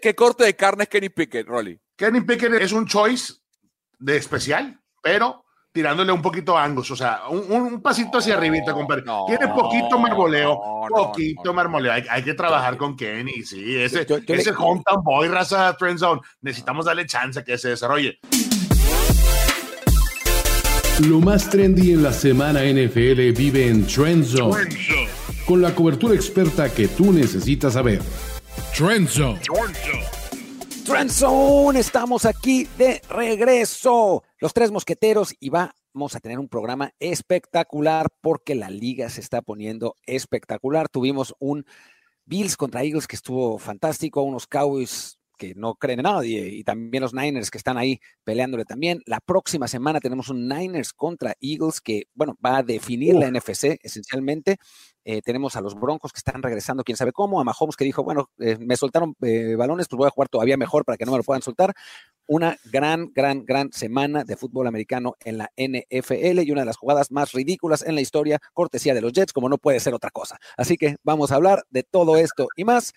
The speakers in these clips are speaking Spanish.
¿Qué corte de carne es Kenny Pickett, Rolly? Kenny Pickett es un choice de especial, pero tirándole un poquito a Angus, o sea, un, pasito hacia arribita, compadre. Tiene poquito marmoleo, poquito marmoleo. Hay, que trabajar con Kenny, sí, ese, ese hometown boy, raza friend zone. Necesitamos darle chance que se desarrolle. Lo más trendy en la semana NFL vive en Trend Zone, con la cobertura experta que tú necesitas saber. Trend Zone. Trend estamos aquí de regreso. Los tres mosqueteros y vamos a tener un programa espectacular porque la liga se está poniendo espectacular. Tuvimos un Bills contra Eagles que estuvo fantástico, unos Cowboys que no creen en nadie, y también los Niners que están ahí peleándole también. La próxima semana tenemos un Niners contra Eagles que, bueno, va a definir la NFC esencialmente. Eh, tenemos a los Broncos que están regresando, quién sabe cómo, a Mahomes que dijo, bueno, eh, me soltaron eh, balones, pues voy a jugar todavía mejor para que no me lo puedan soltar. Una gran, gran, gran semana de fútbol americano en la NFL y una de las jugadas más ridículas en la historia, cortesía de los Jets, como no puede ser otra cosa. Así que vamos a hablar de todo esto y más.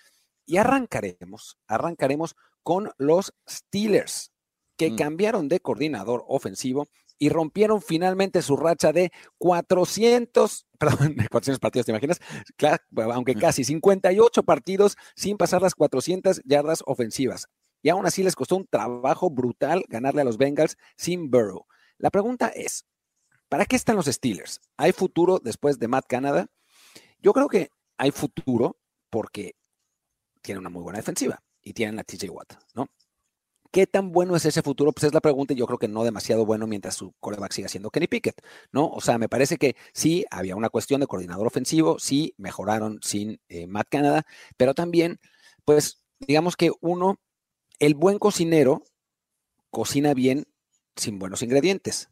Y arrancaremos, arrancaremos con los Steelers, que mm. cambiaron de coordinador ofensivo y rompieron finalmente su racha de 400, perdón, 400 partidos, ¿te imaginas? aunque casi 58 partidos sin pasar las 400 yardas ofensivas. Y aún así les costó un trabajo brutal ganarle a los Bengals sin Burrow. La pregunta es, ¿para qué están los Steelers? ¿Hay futuro después de Matt Canada? Yo creo que hay futuro porque tiene una muy buena defensiva y tienen la TJ Watt, ¿no? ¿Qué tan bueno es ese futuro? Pues es la pregunta y yo creo que no demasiado bueno mientras su coreback siga siendo Kenny Pickett, ¿no? O sea, me parece que sí, había una cuestión de coordinador ofensivo, sí, mejoraron sin eh, Matt Canada, pero también, pues, digamos que uno, el buen cocinero cocina bien sin buenos ingredientes,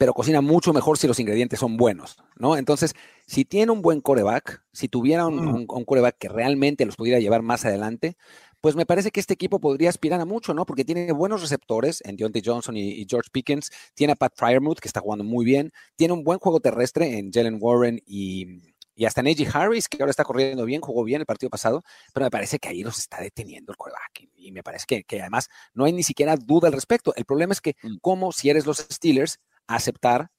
pero cocina mucho mejor si los ingredientes son buenos, ¿no? Entonces, si tiene un buen coreback, si tuviera un, mm. coreback que realmente los pudiera llevar más adelante, pues me parece que este equipo podría aspirar a mucho, ¿no? Porque tiene buenos receptores en Deontay Johnson y, George Pickens, tiene a Pat Fryermuth, que está jugando muy bien, tiene un buen juego terrestre en Jalen Warren y, y hasta Neji Harris, que ahora está corriendo bien, jugó bien el partido pasado, pero me parece que ahí los está deteniendo el coreback. Y, me parece que, que, además no hay ni siquiera duda al respecto. El problema es que, mm. como si eres los Steelers, aceptar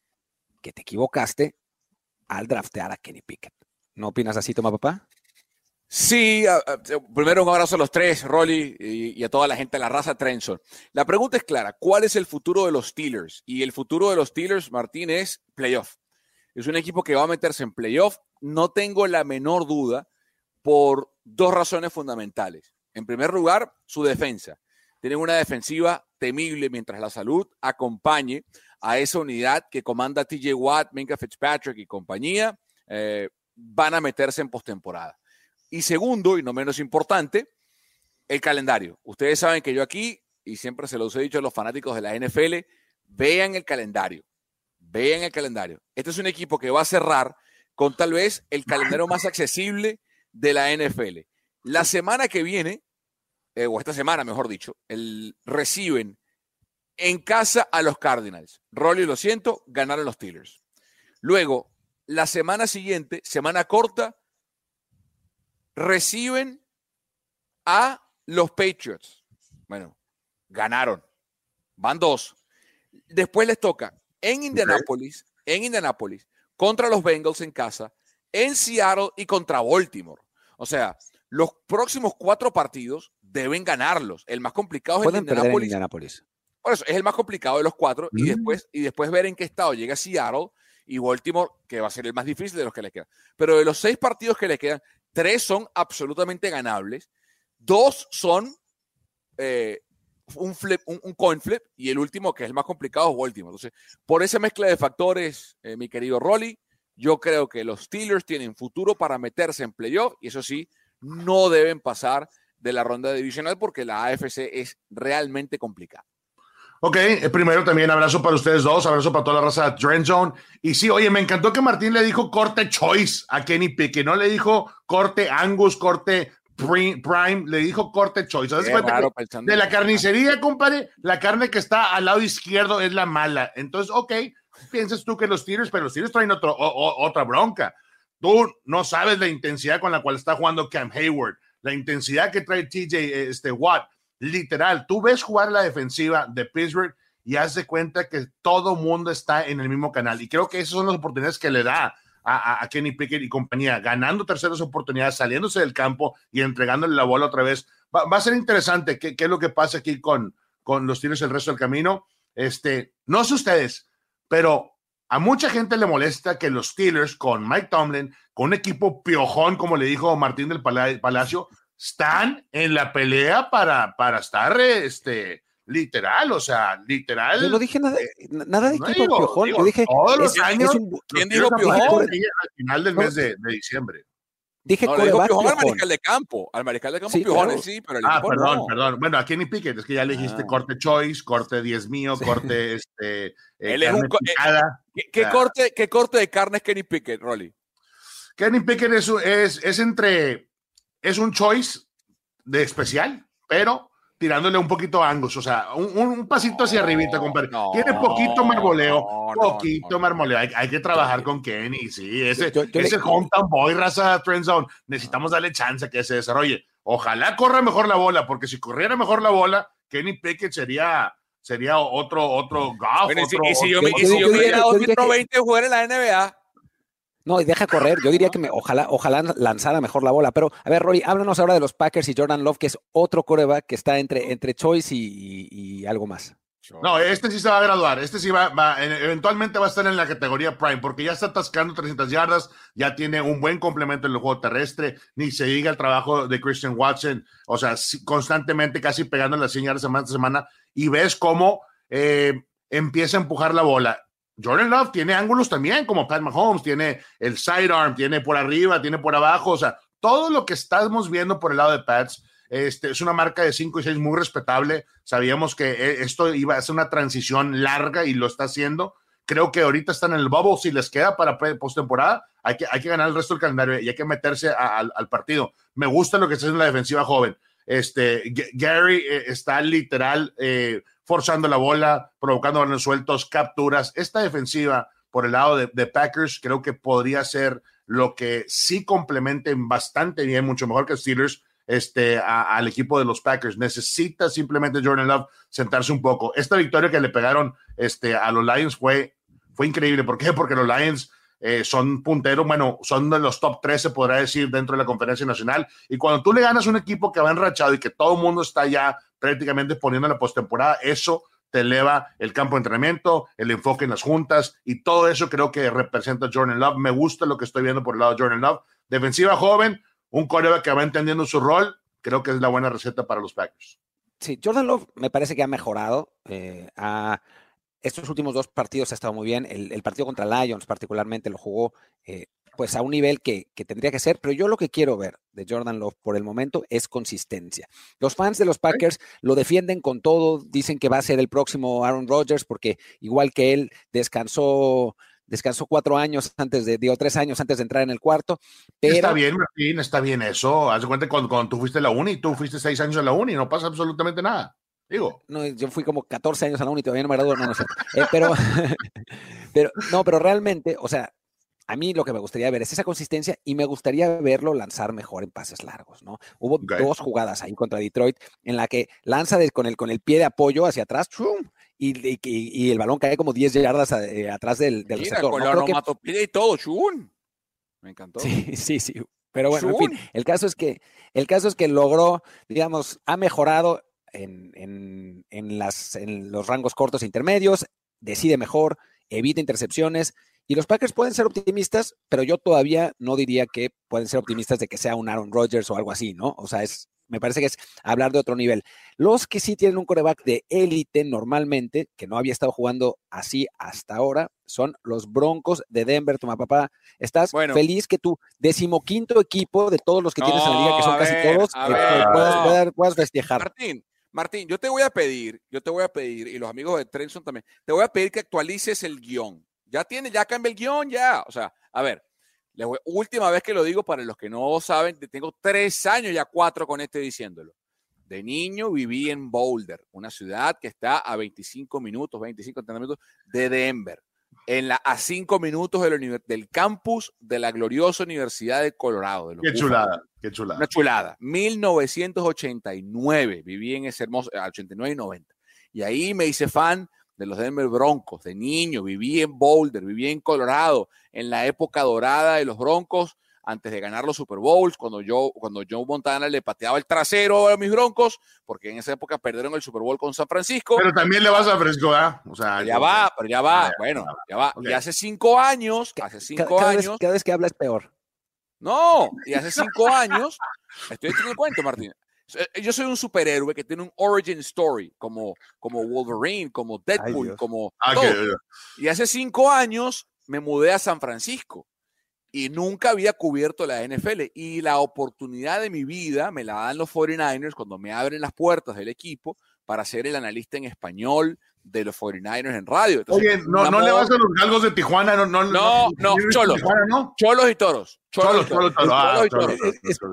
que te equivocaste al draftear a Kenny Pickett. ¿No opinas así, toma papá? Sí, primero un abrazo a los tres, Rolly, y, a toda la gente de la raza Trenson. La pregunta es clara, ¿cuál es el futuro de los Steelers? Y el futuro de los Steelers, Martín, es playoff. Es un equipo que va a meterse en playoff, no tengo la menor duda, por dos razones fundamentales. En primer lugar, su defensa. Tienen una defensiva temible mientras la salud acompañe a esa unidad que comanda TJ Watt, Minka Fitzpatrick y compañía, eh, van a meterse en postemporada. Y segundo, y no menos importante, el calendario. Ustedes saben que yo aquí, y siempre se los he dicho a los fanáticos de la NFL, vean el calendario. Vean el calendario. Este es un equipo que va a cerrar con tal vez el calendario más accesible de la NFL. La semana que viene, eh, o esta semana mejor dicho, el, reciben en casa a los Cardinals. Rolly, lo siento, ganaron los Steelers. Luego, la semana siguiente, semana corta, reciben a los Patriots. Bueno, ganaron. Van dos. Después les toca en Indianapolis, en Indianapolis, contra los Bengals en casa, en Seattle y contra Baltimore. O sea, los próximos cuatro partidos deben ganarlos. El más complicado es el Indianapolis. Por eso es el más complicado de los cuatro y, mm. después, y después ver en qué estado llega Seattle y Baltimore, que va a ser el más difícil de los que le quedan. Pero de los seis partidos que le quedan, tres son absolutamente ganables, dos son eh, un, flip, un, coin flip y el último, que es el más complicado, es Baltimore. Entonces, por esa mezcla de factores, eh, mi querido Rolly, yo creo que los Steelers tienen futuro para meterse en playoff y eso sí, no deben pasar de la ronda divisional porque la AFC es realmente complicada. Ok, eh, primero también abrazo para ustedes dos, abrazo para toda la raza de Trend Zone. Y sí, oye, me encantó que Martín le dijo corte choice a Kenny Pickett, no le dijo corte Angus, corte Prime, le dijo corte choice. de la carnicería, compadre, la carne que está al lado izquierdo es la mala. Entonces, ok, piensas tú que los Steelers, pero los Steelers traen otro, otra bronca. Tú no sabes la intensidad con la cual está jugando Cam Hayward la intensidad que trae TJ este, Watt, literal, tú ves jugar la defensiva de Pittsburgh y haz de cuenta que todo mundo está en el mismo canal. Y creo que esas son las oportunidades que le da a, Kenny Pickett y compañía, ganando terceras oportunidades, saliéndose del campo y entregándole la bola otra vez. Va, a ser interesante qué, es lo que pasa aquí con, con los tiros el resto del camino. Este, no sé ustedes, pero a mucha gente le molesta que los Steelers con Mike Tomlin, con un equipo piojón, como le dijo Martín del Palacio, están en la pelea para, para estar este, literal, o sea, literal. Yo no dije nada, nada de equipo piojón. yo dije, todos los años, ¿quién dijo piojón? Al final del mes de, de diciembre. Dije no, coreback, piojón al mariscal de campo. Al mariscal de campo sí, piojón, sí, pero el Ah, perdón, no. perdón. Bueno, a Kenny Pickett, es que ya le dijiste ah. corte choice, corte 10 mío, corte este. Eh, Él es un, eh, ¿qué, corte, ¿Qué corte de carne es Kenny Pickett, Rolly? Kenny Pickett es, es, es entre. Es un choice de especial, pero tirándole un poquito a Angus, o sea, un, un pasito hacia arribita, compadre. Tiene poquito marmoleo, poquito marmoleo. Hay, hay, que trabajar con Kenny, sí, ese, yo, ese hometown boy, raza trend zone, necesitamos darle chance a que se desarrolle. Ojalá corra mejor la bola, porque si corriera mejor la bola, Kenny Pickett sería sería otro otro golf. Bueno, otro, y si, yo, y si yo, me diera 20 jugar en la NBA, no, y deja correr. Yo diría que me, ojalá, ojalá lanzara mejor la bola. Pero, a ver, Rory, háblanos ahora de los Packers y Jordan Love, que es otro coreback que está entre, entre Choice y, algo más. No, este sí se va a graduar. Este sí va, va, eventualmente va a estar en la categoría Prime, porque ya está atascando 300 yardas, ya tiene un buen complemento en el juego terrestre, ni se diga el trabajo de Christian Watson, o sea, constantemente casi pegando las 100 yardas semana a semana, y ves cómo eh, empieza a empujar la bola Jordan Love tiene ángulos también, como Pat Mahomes, tiene el sidearm, tiene por arriba, tiene por abajo, o sea, todo lo que estamos viendo por el lado de Pats este, es una marca de 5 y 6 muy respetable. Sabíamos que eh, esto iba a ser una transición larga y lo está haciendo. Creo que ahorita están en el bubble. Si les queda para postemporada, hay que, hay que ganar el resto del calendario y hay que meterse al partido. Me gusta lo que está haciendo la defensiva joven. Este, Gary eh, está literal eh, forzando la bola, provocando balones sueltos, capturas. Esta defensiva por el lado de, Packers creo que podría ser lo que sí complementen bastante bien, mucho mejor que Steelers, este, al equipo de los Packers. Necesita simplemente Jordan Love sentarse un poco. Esta victoria que le pegaron este, a los Lions fue, fue increíble. ¿Por qué? Porque los Lions eh, son punteros, bueno, son de los top 3, se podrá decir, dentro de la conferencia nacional. Y cuando tú le ganas un equipo que va enrachado y que todo el mundo está ya prácticamente poniendo la postemporada, eso te eleva el campo de entrenamiento, el enfoque en las juntas y todo eso creo que representa Jordan Love. Me gusta lo que estoy viendo por el lado de Jordan Love. Defensiva joven, un coreback que va entendiendo su rol, creo que es la buena receta para los Packers. Sí, Jordan Love me parece que ha mejorado. Eh, estos últimos dos partidos ha estado muy bien. El, partido contra Lions particularmente lo jugó eh, pues a un nivel que, tendría que ser, pero yo lo que quiero ver de Jordan Love por el momento es consistencia. Los fans de los Packers lo defienden con todo, dicen que va a ser el próximo Aaron Rodgers porque igual que él descansó descansó cuatro años antes de, digo, tres años antes de entrar en el cuarto. Está bien, Martín, está bien eso. Haz de cuenta cuando, cuando tú fuiste a la uni, tú fuiste seis años a la uni, no pasa absolutamente nada. Digo. No, yo fui como 14 años a la uni, todavía no me gradué, no, no sé. Eh, pero, pero, no, pero realmente, o sea, a mí lo que me gustaría ver es esa consistencia y me gustaría verlo lanzar mejor en pases largos, ¿no? Hubo dos jugadas ahí contra Detroit en la que lanza con, el, con el pie de apoyo hacia atrás y, y, el balón cae como 10 yardas eh, atrás del, del Mira, receptor. Con y todo, chum. Me encantó. Sí, sí, sí. Pero bueno, en fin, el caso es que el caso es que logró, digamos, ha mejorado en, en, en, las, en los rangos cortos e intermedios, decide mejor, evita intercepciones, y los Packers pueden ser optimistas, pero yo todavía no diría que pueden ser optimistas de que sea un Aaron Rodgers o algo así, ¿no? O sea, es, me parece que es hablar de otro nivel. Los que sí tienen un coreback de élite normalmente, que no había estado jugando así hasta ahora, son los Broncos de Denver. Toma papá, ¿estás feliz que tu decimoquinto equipo de todos los que tienes en la liga, que son casi todos, eh, puedas, festejar? Martín, Martín, yo te voy a pedir, yo te voy a pedir, y los amigos de Trenson también, te voy a pedir que actualices el guion. Ya tiene, ya cambia el guion, ya. O sea, a ver, la última vez que lo digo para los que no saben, tengo tres años ya cuatro con este diciéndolo. De niño viví en Boulder, una ciudad que está a 25 minutos, 25, 30 minutos de Denver. En la, a cinco minutos del, del campus de la gloriosa Universidad de Colorado. De qué chulada, qué chulada. Una chulada. 1989, viví en ese hermoso, 89 y 90. Y ahí me hice fan de los Denver Broncos, de niño, viví en Boulder, viví en Colorado, en la época dorada de los Broncos, antes de ganar los Super Bowls, cuando yo, cuando Joe Montana le pateaba el trasero a mis Broncos, porque en esa época perdieron el Super Bowl con San Francisco. Pero también le vas a Fresco, ¿ah? O sea, ya va, pero ya va, bueno, ya va. Y hace cinco años, hace cinco cada años. Vez, cada vez que habla es peor. No, y hace cinco años, estoy haciendo el cuento, Martín. Eh, yo soy un superhéroe que tiene un origin story, como, como Wolverine, como Deadpool, como. Ah, todo. Y hace cinco años me mudé a San Francisco y nunca había cubierto la NFL. Y la oportunidad de mi vida me la dan los 49ers cuando me abren las puertas del equipo para ser el analista en español de los 49ers en radio. Entonces, Oye, no, no le vas a los galgos de Tijuana, no, no, no, no, cholos, Tijuana, ¿no? cholos y toros. Cholos, cholos,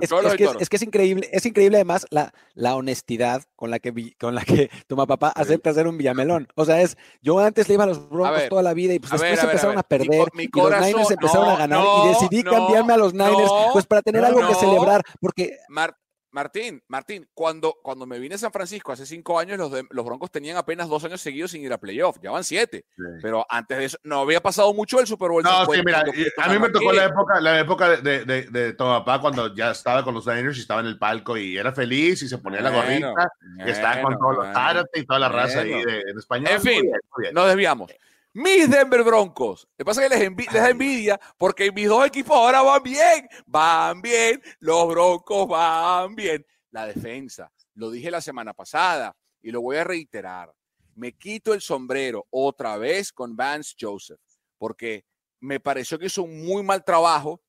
cholos, Es que es increíble, es increíble además la, la honestidad con la que con la que tu papá acepta ser un villamelón. O sea, es yo antes le iba a los Broncos toda la vida y pues después ver, empezaron a, ver, a perder mi, mi y los Niners empezaron a ganar y decidí cambiarme a los Niners pues para tener algo que celebrar porque Mar Martín, Martín, cuando, cuando me vine a San Francisco hace cinco años, los, de, los Broncos tenían apenas dos años seguidos sin ir a playoff, ya van siete. Sí. Pero antes de eso, no había pasado mucho el Super Bowl. No, sí, mira, a mí me tocó la época, la época de, de, de, tu papá cuando ya estaba con los Niners y estaba en el palco y era feliz y se ponía bueno, la gorrita bueno, y estaba con todos los Tárate y toda la raza ahí de, en español. En fin, nos desviamos. Mis Denver Broncos. Lo que pasa es que les, envi les da envidia porque mis dos equipos ahora van bien. Van bien. Los Broncos van bien. La defensa. Lo dije la semana pasada y lo voy a reiterar. Me quito el sombrero otra vez con Vance Joseph porque me pareció que hizo un muy mal trabajo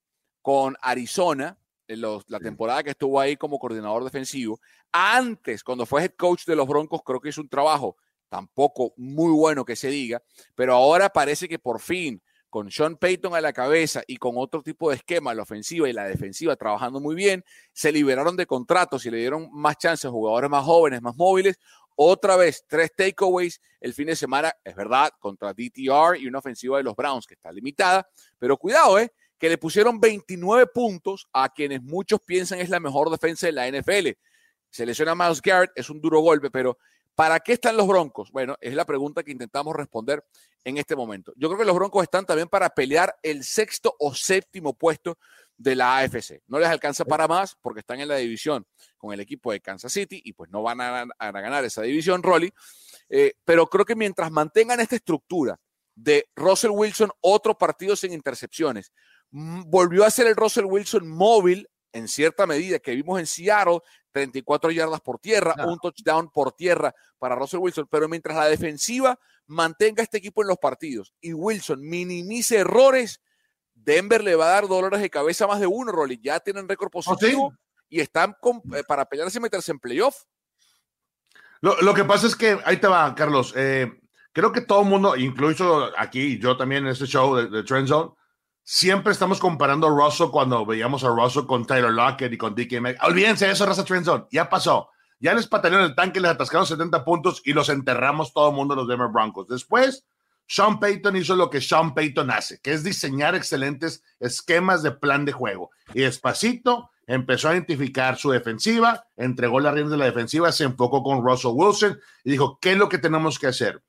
con Arizona en los, la temporada que estuvo ahí como coordinador defensivo. Antes, cuando fue head coach de los Broncos, creo que hizo un trabajo tampoco muy bueno que se diga, pero ahora parece que por fin, con Sean Payton a la cabeza y con otro tipo de esquema, la ofensiva y la defensiva trabajando muy bien, se liberaron de contratos y le dieron más chances a jugadores más jóvenes, más móviles. Otra vez, tres takeaways el fin de semana, es verdad, contra DTR y una ofensiva de los Browns que está limitada, pero cuidado, ¿eh? que le pusieron 29 puntos a quienes muchos piensan es la mejor defensa de la NFL. Se lesiona Miles Garrett, es un duro golpe, pero ¿Para qué están los Broncos? Bueno, es la pregunta que intentamos responder en este momento. Yo creo que los Broncos están también para pelear el sexto o séptimo puesto de la AFC. No les alcanza para más porque están en la división con el equipo de Kansas City y pues no van a, ganar esa división, Rolly. Eh, pero creo que mientras mantengan esta estructura de Russell Wilson, otro partido sin intercepciones, volvió a ser el Russell Wilson móvil en cierta medida que vimos en Seattle, 34 yardas por tierra, no. un touchdown por tierra para Russell Wilson, pero mientras la defensiva mantenga este equipo en los partidos y Wilson minimice errores, Denver le va a dar dolores de cabeza más de uno, Rolly. Ya tienen récord positivo ¿Oh, sí? y están con, eh, para pelearse y meterse en playoff. Lo, lo, que pasa es que, ahí te va, Carlos, eh, creo que todo el mundo, incluso aquí, yo también en este show de, de Trend Zone, siempre estamos comparando a Russell cuando veíamos a Russell con Tyler Lockett y con DK Metcalf. Olvídense de eso, raza Trendzone. Ya pasó. Ya les patalearon el tanque, les atascaron 70 puntos y los enterramos todo el mundo los Denver Broncos. Después, Sean Payton hizo lo que Sean Payton hace, que es diseñar excelentes esquemas de plan de juego. Y despacito empezó a identificar su defensiva, entregó las riendas de la defensiva, se enfocó con Russell Wilson y dijo, ¿qué es lo que tenemos que hacer?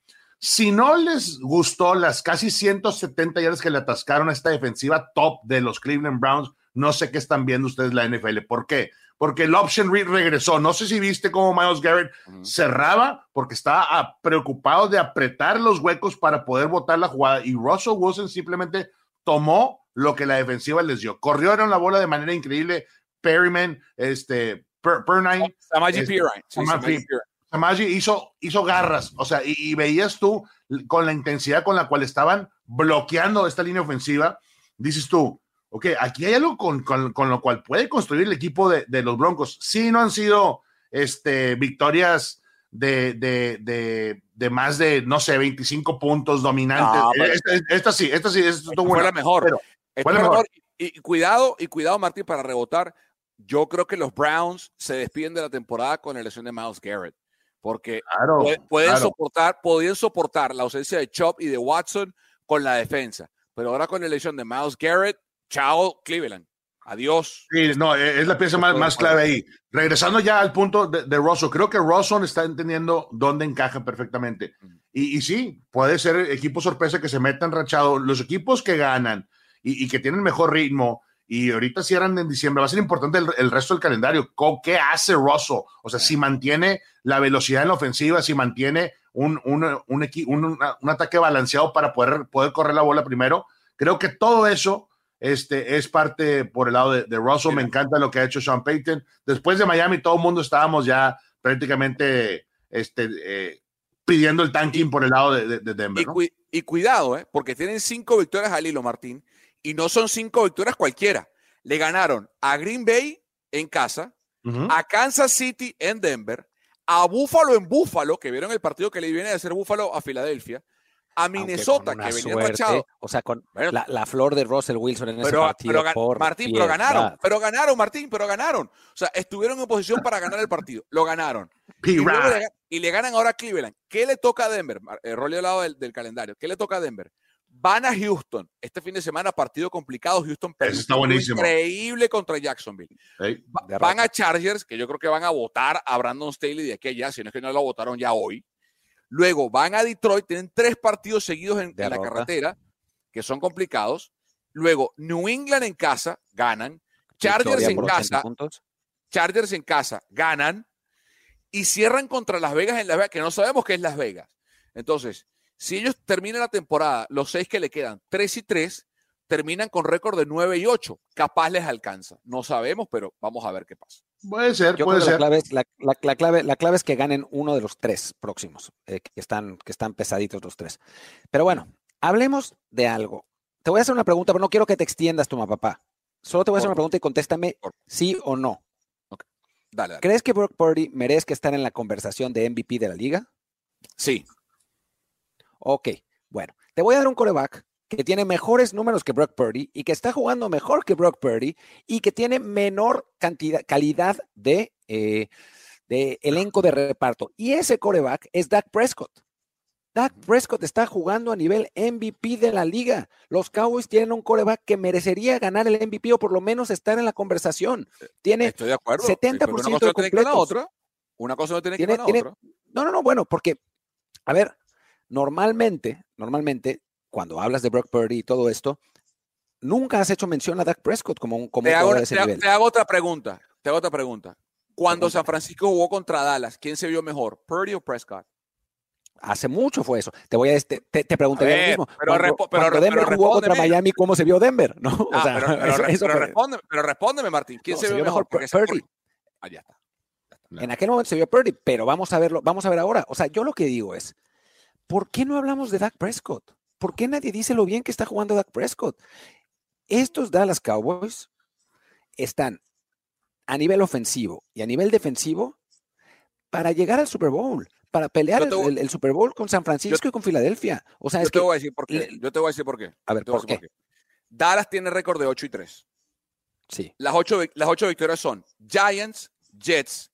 Si no les gustó las casi 170 yardas que le atascaron a esta defensiva top de los Cleveland Browns, no sé qué están viendo ustedes la NFL. ¿Por qué? Porque el option read regresó. No sé si viste cómo Miles Garrett uh -huh. cerraba porque estaba preocupado de apretar los huecos para poder botar la jugada y Russell Wilson simplemente tomó lo que la defensiva les dio. Corrieron la bola de manera increíble. Perryman, este, per, Pernine. Samaji este. Sí, Samaji hizo, hizo garras, o sea, y, y, veías tú con la intensidad con la cual estaban bloqueando esta línea ofensiva, dices tú, ok, aquí hay algo con, con, con lo cual puede construir el equipo de, de, los Broncos. Sí, no han sido este, victorias de, de, de, de, más de, no sé, 25 puntos dominantes. No, esta, esta, esta, sí, esta sí, esta fue buena, la mejor. Pero, fue la mejor. Y, y cuidado, y cuidado, Martín, para rebotar. Yo creo que los Browns se despiden de la temporada con la lesión de Miles Garrett porque claro, pueden, claro. soportar, podían soportar la ausencia de Chop y de Watson con la defensa. Pero ahora con la elección de Miles Garrett, chao Cleveland. Adiós. Sí, no, e, es la pieza más, más clave ahí. Regresando ya al punto de, de Russell, creo que Russell está entendiendo dónde encaja perfectamente. Y, y, sí, puede ser equipo sorpresa que se metan rachados. Los equipos que ganan y, y, que tienen mejor ritmo y ahorita cierran en diciembre, va a ser importante el, el resto del calendario. ¿Qué hace Russell? O sea, si mantiene la velocidad en la ofensiva, si mantiene un, un, un, un, un ataque balanceado para poder, poder correr la bola primero, creo que todo eso este, es parte por el lado de, de Russell. Me encanta lo que ha hecho Sean Payton. Después de Miami, todo el mundo estábamos ya prácticamente este, eh, pidiendo el tanking por el lado de, de, de Denver. Y, cu y, cuidado, eh, porque tienen cinco victorias al hilo, Martín, y no son cinco victorias cualquiera. Le ganaron a Green Bay en casa, uh -huh. a Kansas City en Denver, a Buffalo en Buffalo, que vieron el partido que le viene de hacer Buffalo a Filadelfia, a Minnesota, que venía suerte. O sea, con bueno, la, la, flor de Russell Wilson en ese partido. Pero, por Martín, pero ganaron, pero ganaron, Martín, pero ganaron. O sea, estuvieron en posición para ganar el partido. Lo ganaron. Y, le, y, le, ganan ahora a Cleveland. ¿Qué le toca a Denver? El rol al lado del, del, calendario. ¿Qué le toca a Denver? Van a Houston. Este fin de semana, partido complicado. Houston Eso está buenísimo. increíble contra Jacksonville. Hey, van a Chargers, que yo creo que van a votar a Brandon Staley de aquí a allá, si no es que no lo votaron ya hoy. Luego van a Detroit, tienen tres partidos seguidos en, en, la carretera que son complicados. Luego New England en casa, ganan. Chargers en casa, Chargers en casa, ganan. Y cierran contra Las Vegas en Las Vegas, que no sabemos qué es Las Vegas. Entonces, si ellos terminan la temporada, los seis que le quedan, 3 y 3, terminan con récord de 9 y 8. Capaz les alcanza. No sabemos, pero vamos a ver qué pasa. Puede ser, Yo puede ser. La clave, es, la, la, la, clave, la clave es que ganen uno de los tres próximos, eh, que, están, que están pesaditos los tres. Pero bueno, hablemos de algo. Te voy a hacer una pregunta, pero no quiero que te extiendas, tu papá. Solo te voy a hacer una pregunta y contéstame sí o no. Okay. Dale, dale. ¿Crees que Brock Purdy merezca estar en la conversación de MVP de la liga? Sí. Ok, bueno, te voy a dar un coreback que tiene mejores números que Brock Purdy y que está jugando mejor que Brock Purdy y que tiene menor cantidad, calidad de, eh, de elenco de reparto. Y ese coreback es Dak Prescott. Dak Prescott está jugando a nivel MVP de la liga. Los Cowboys tienen un coreback que merecería ganar el MVP o por lo menos estar en la conversación. Tiene Estoy de acuerdo. 70% una cosa de completos. la otra. Una cosa no tiene que Tiene- la tiene- otra. No, no, no, bueno, porque, a ver, normalmente, normalmente, cuando hablas de Brock Purdy y todo esto, nunca has hecho mención a Dak Prescott como un como Te hago, de ese te- nivel. te hago otra pregunta. Te hago otra pregunta. Cuando. San Francisco jugó contra Dallas, ¿quién se vio mejor? ¿Purdy o Prescott? Hace mucho fue eso. Te voy a te, te, te preguntaría A ver, lo mismo. pero cuando, respo- pero- cuando Denver pero jugó contra. Miami, ¿cómo se vio Denver? ¿No? O Ah, sea, pero, eso- eso respóndeme, pero respóndeme, Martín. ¿Quién No, se, vio mejor? ese Purdy. Ah, ya está. En aquel momento se vio Purdy, pero vamos a verlo, vamos a ver ahora. O sea, yo lo que digo es, ¿por qué no hablamos de Dak Prescott? ¿Por qué nadie dice lo bien que está jugando Dak Prescott? Estos Dallas Cowboys están a nivel ofensivo y a nivel defensivo para llegar al Super Bowl, para pelear el, Super Bowl con San Francisco y con Filadelfia. O sea, Yo es te que, voy a decir por qué. le- Yo te voy a decir por qué. a ver, ¿por qué? Dallas tiene récord de 8 y 3. Sí, Las ocho, vic- las ocho victorias son Giants, Jets,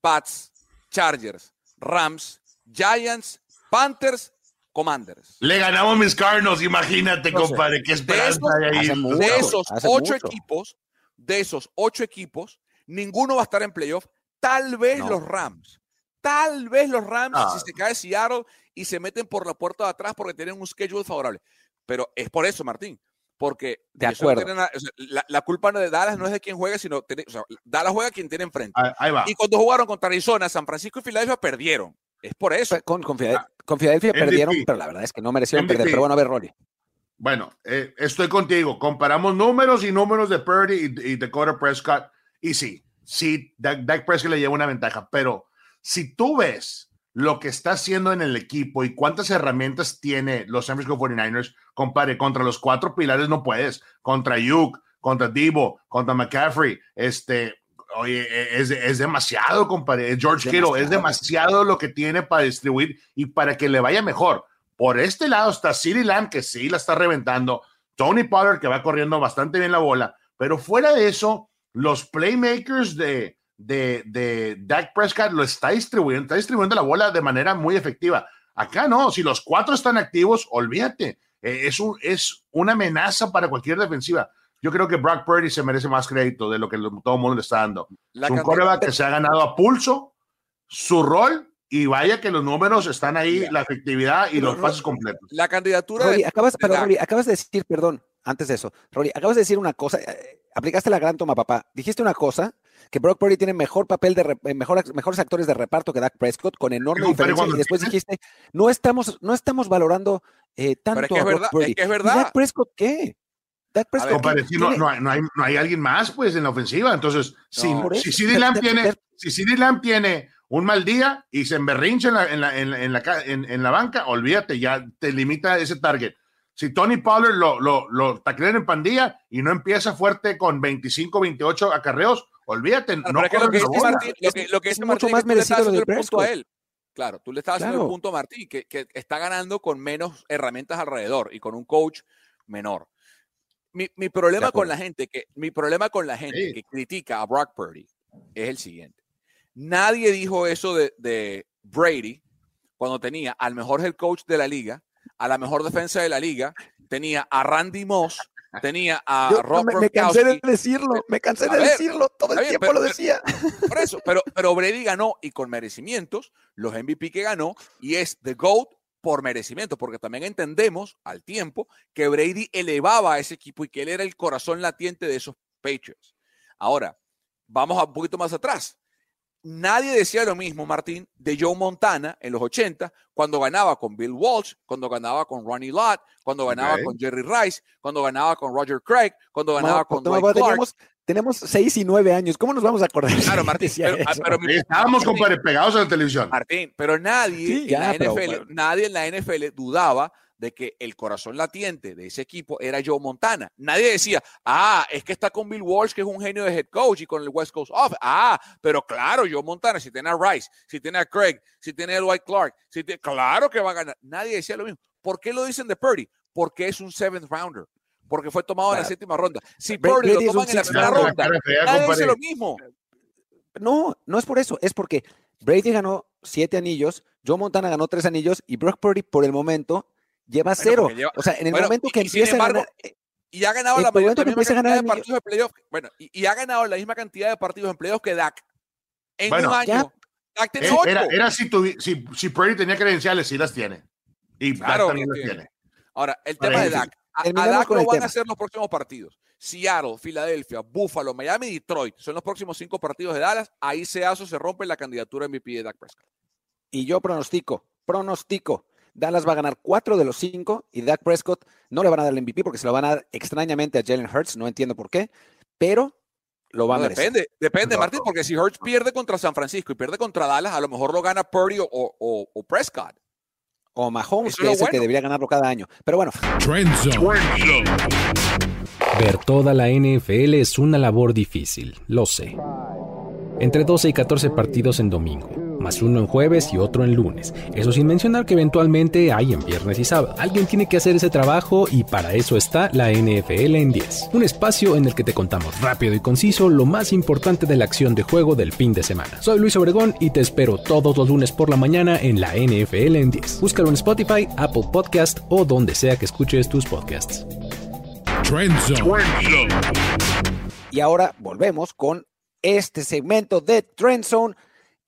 Pats, Chargers, Rams, Giants, Panthers, Commanders. Le ganamos mis Cardinals, imagínate, Entonces, compadre, qué esperanza esos- hay ahí. mucho. De esos ocho mucho. equipos, de esos ocho equipos, ninguno va a estar en playoff. Tal vez No. los Rams. Tal vez los Rams, Ah. si se cae Seattle y se meten por la puerta de atrás porque tienen un schedule favorable. Pero es por eso, Martín. Porque De no acuerdo. nada- o sea, la, la culpa no de Dallas no es de quien juega, sino tiene- o sea, Dallas juega quien tiene enfrente. Ahí, ahí va. Y cuando jugaron contra Arizona, San Francisco y Filadelfia perdieron. Es por eso. Pe- con, con Fidel- con Filadelfia MVP. perdieron, pero la verdad es que no merecieron MVP. perder. Pero bueno, a ver, Rolly. Bueno, eh, estoy contigo. Comparamos números y números de Purdy y, y Dakota Prescott. Y sí, sí, Dak, Dak Prescott le lleva una ventaja. Pero si tú ves lo que está haciendo en el equipo y cuántas herramientas tiene los San Francisco 49ers, compare, contra los cuatro pilares no puedes. Contra Ayuk, contra Debo, contra McCaffrey, este, oye, e, es, es demasiado, compadre. George Kittle, es demasiado lo que tiene para distribuir y para que le vaya mejor. Por este lado está CeeDee Lamb, que sí la está reventando. Tony Pollard, que va corriendo bastante bien la bola. Pero fuera de eso, los playmakers de, de, de Dak Prescott lo está distribuyendo, está distribuyendo la bola de manera muy efectiva. Acá no, si los cuatro están activos, olvídate. eh, es, un, es una amenaza para cualquier defensiva. Yo creo que Brock Purdy se merece más crédito de lo que todo el mundo le está dando. es un coreback que se ha ganado a pulso su rol y vaya que los números están ahí, la efectividad y los pases completos. La candidatura Rory, acabas, acabas de decir, perdón, antes de eso, Rory, acabas de decir una cosa, eh, aplicaste la gran toma, papá. Dijiste una cosa, que Brock Purdy tiene mejor papel de eh, mejor, mejores actores de reparto que Dak Prescott, con enorme diferencia. Y después dijiste, no estamos, no estamos valorando eh, tanto es que es verdad, Es que es verdad. Dak Prescott qué? Dak Prescott, no, no, hay, no, hay, alguien más pues en la ofensiva. Entonces, si, si CD Lamb tiene, si CD Lamb tiene un mal día y se emberrincha en la, en la, en la, en la, banca, olvídate, ya te limita ese target. Si Tony Pollard lo, lo, lo taclean en pandilla y no empieza fuerte con 25, 28 acarreos, olvídate. no lo que dice Martín, lo que, lo que es mucho más merecido el punto a él. Claro, tú le estabas haciendo el punto a Martín, que, que, está ganando con menos herramientas alrededor y con un coach menor. Mi, mi problema con la gente que mi problema con la gente que critica a Brock Purdy es el siguiente. Nadie dijo eso de, Brady cuando tenía al mejor head coach de la liga, a la mejor defensa de la liga, tenía a Randy Moss, tenía a Rob me, me, cansé de decirlo, me cansé de decirlo, todo el tiempo lo decía. Por eso, pero, pero Brady ganó y con merecimientos, los MVP que ganó, y es The GOAT por merecimiento, porque también entendemos al tiempo que Brady elevaba a ese equipo y que él era el corazón latiente de esos Patriots. Ahora, vamos a un poquito más atrás. Nadie decía lo mismo, Martín, de Joe Montana en los 80, cuando ganaba con Bill Walsh, cuando ganaba con Ronnie Lott, cuando ganaba con Jerry Rice, cuando ganaba con Roger Craig, cuando ganaba con Dwight Clark. Tenemos, seis y nueve años, ¿cómo nos vamos a acordar? Claro, Martín, ah, pero, estábamos, compadre, pegados a la televisión. Martín, pero nadie, en la NFL, nadie en la NFL dudaba de que el corazón latiente de ese equipo era Joe Montana. Nadie decía, ah, es que está con Bill Walsh, que es un genio de head coach y con el West Coast Off. Ah, pero claro, Joe Montana, si tiene a Rice, si tiene a Craig, si tiene a Dwight Clark, si claro que va a ganar. Nadie decía lo mismo. ¿Por qué lo dicen de Purdy? Porque es un seventh rounder. Porque fue tomado en la séptima ronda. Si Purdy lo toman en la primera ronda, nadie dice lo mismo. No, no es por eso. Es porque Brady ganó siete anillos, Joe Montana ganó tres anillos y Brock Purdy por el momento lleva cero. o sea, en el momento que empieza a ganar, eh, y ha ganado la mayor cantidad de partidos de playoff. Bueno, y, ha ganado la misma cantidad de partidos en playoff que Dak. En un año. Dak tiene eh, era, era, si, si, si Purdy tenía credenciales, sí las tiene. Y claro, Dak también las tiene. Ahora, el tema de Dak. A, lo van a hacer los próximos partidos. Seattle, Filadelfia, Buffalo, Miami, Detroit. Son los próximos cinco partidos de Dallas. Ahí se hace, se rompe la candidatura MVP de Dak Prescott. Y yo pronostico, pronostico Dallas va a ganar cuatro de los cinco y Dak Prescott no le van a dar el MVP porque se lo van a dar extrañamente a Jalen Hurts, no entiendo por qué, pero lo van a Depende, depende, Martín, porque si Hurts pierde contra San Francisco y pierde contra Dallas, a lo mejor lo gana Purdy o, o, Prescott. O Mahomes, que es, el que debería ganarlo cada año. Pero bueno. Ver toda la NFL es una labor difícil, lo sé. Entre 12 y 14 partidos en domingo más uno en jueves y otro en lunes. Eso sin mencionar que eventualmente hay en viernes y sábado. Alguien tiene que hacer ese trabajo y para eso está la NFL en 10. Un espacio en el que te contamos rápido y conciso lo más importante de la acción de juego del fin de semana. Soy Luis Obregón y te espero todos los lunes por la mañana en la NFL en 10. Búscalo en Spotify, Apple Podcast o donde sea que escuches tus podcasts. Y ahora volvemos con este segmento de Trend Zone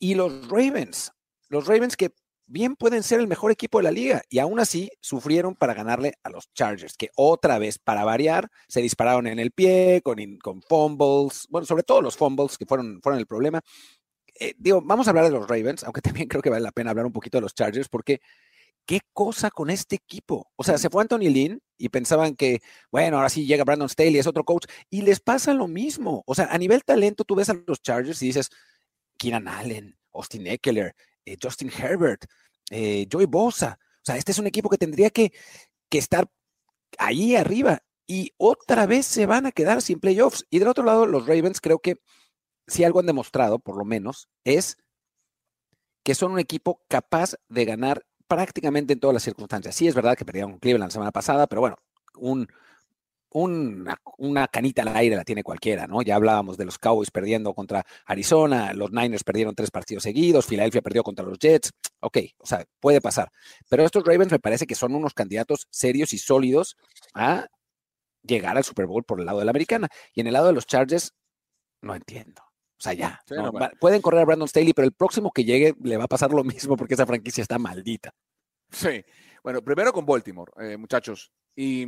y los Ravens, los Ravens que bien pueden ser el mejor equipo de la liga y aún así sufrieron para ganarle a los Chargers, que otra vez, para variar, se dispararon en el pie con, con fumbles, bueno, sobre todo los fumbles que fueron, fueron el problema. Eh, digo, vamos a hablar de los Ravens, aunque también creo que vale la pena hablar un poquito de los Chargers, porque qué cosa con este equipo. O sea, se fue Anthony Lynn y pensaban que, bueno, ahora sí llega Brandon Staley, es otro coach, y les pasa lo mismo. O sea, a nivel talento, tú ves a los Chargers y dices, Keenan Allen, Austin Eckler, eh, Justin Herbert, eh, Joey Bosa. O sea, este es un equipo que tendría que, estar ahí arriba y otra vez se van a quedar sin playoffs. Y del otro lado, los Ravens creo que si algo han demostrado, por lo menos, es que son un equipo capaz de ganar prácticamente en todas las circunstancias. Sí, es verdad que perdieron Cleveland la semana pasada, pero bueno, un una, una, canita al aire la tiene cualquiera, ¿no? Ya hablábamos de los Cowboys perdiendo contra Arizona, los Niners perdieron tres partidos seguidos, Filadelfia perdió contra los Jets, ok, o sea, puede pasar. Pero estos Ravens me parece que son unos candidatos serios y sólidos a llegar al Super Bowl por el lado de la americana. Y en el lado de los Chargers, no entiendo. O sea, ya. pueden correr a Brandon Staley, pero el próximo que llegue le va a pasar lo mismo porque esa franquicia está maldita. Sí. Bueno, primero con Baltimore, eh, muchachos. Y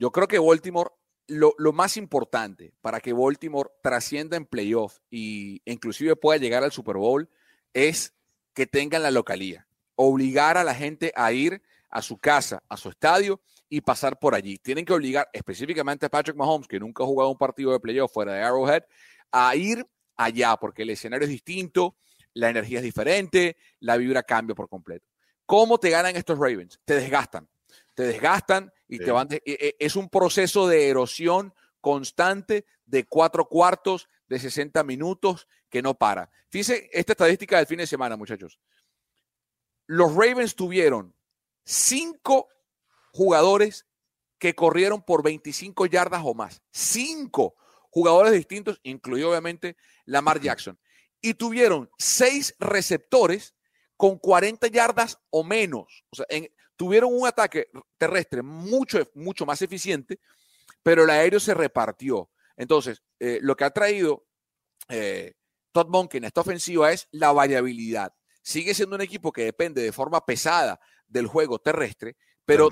yo creo que Baltimore, lo, más importante para que Baltimore trascienda en playoff e inclusive pueda llegar al Super Bowl es que tengan la localía. Obligar a la gente a ir a su casa, a su estadio y pasar por allí. Tienen que obligar específicamente a Patrick Mahomes, que nunca ha jugado un partido de playoff fuera de Arrowhead, a ir allá, porque el escenario es distinto, la energía es diferente, la vibra cambia por completo. ¿Cómo te ganan estos Ravens? Te desgastan. Te desgastan y te van. E, e, es un proceso de erosión constante de cuatro cuartos de 60 minutos que no para. Fíjense esta estadística del fin de semana, muchachos. Los Ravens tuvieron cinco jugadores que corrieron por 25 yardas o más. Cinco jugadores distintos, incluido obviamente Lamar Jackson. Y tuvieron seis receptores con 40 yardas o menos. O sea, tuvieron un ataque terrestre mucho, mucho más eficiente, pero el aéreo se repartió. Entonces, eh, lo que ha traído eh, Todd Monk en esta ofensiva es la variabilidad. Sigue siendo un equipo que depende de forma pesada del juego terrestre, pero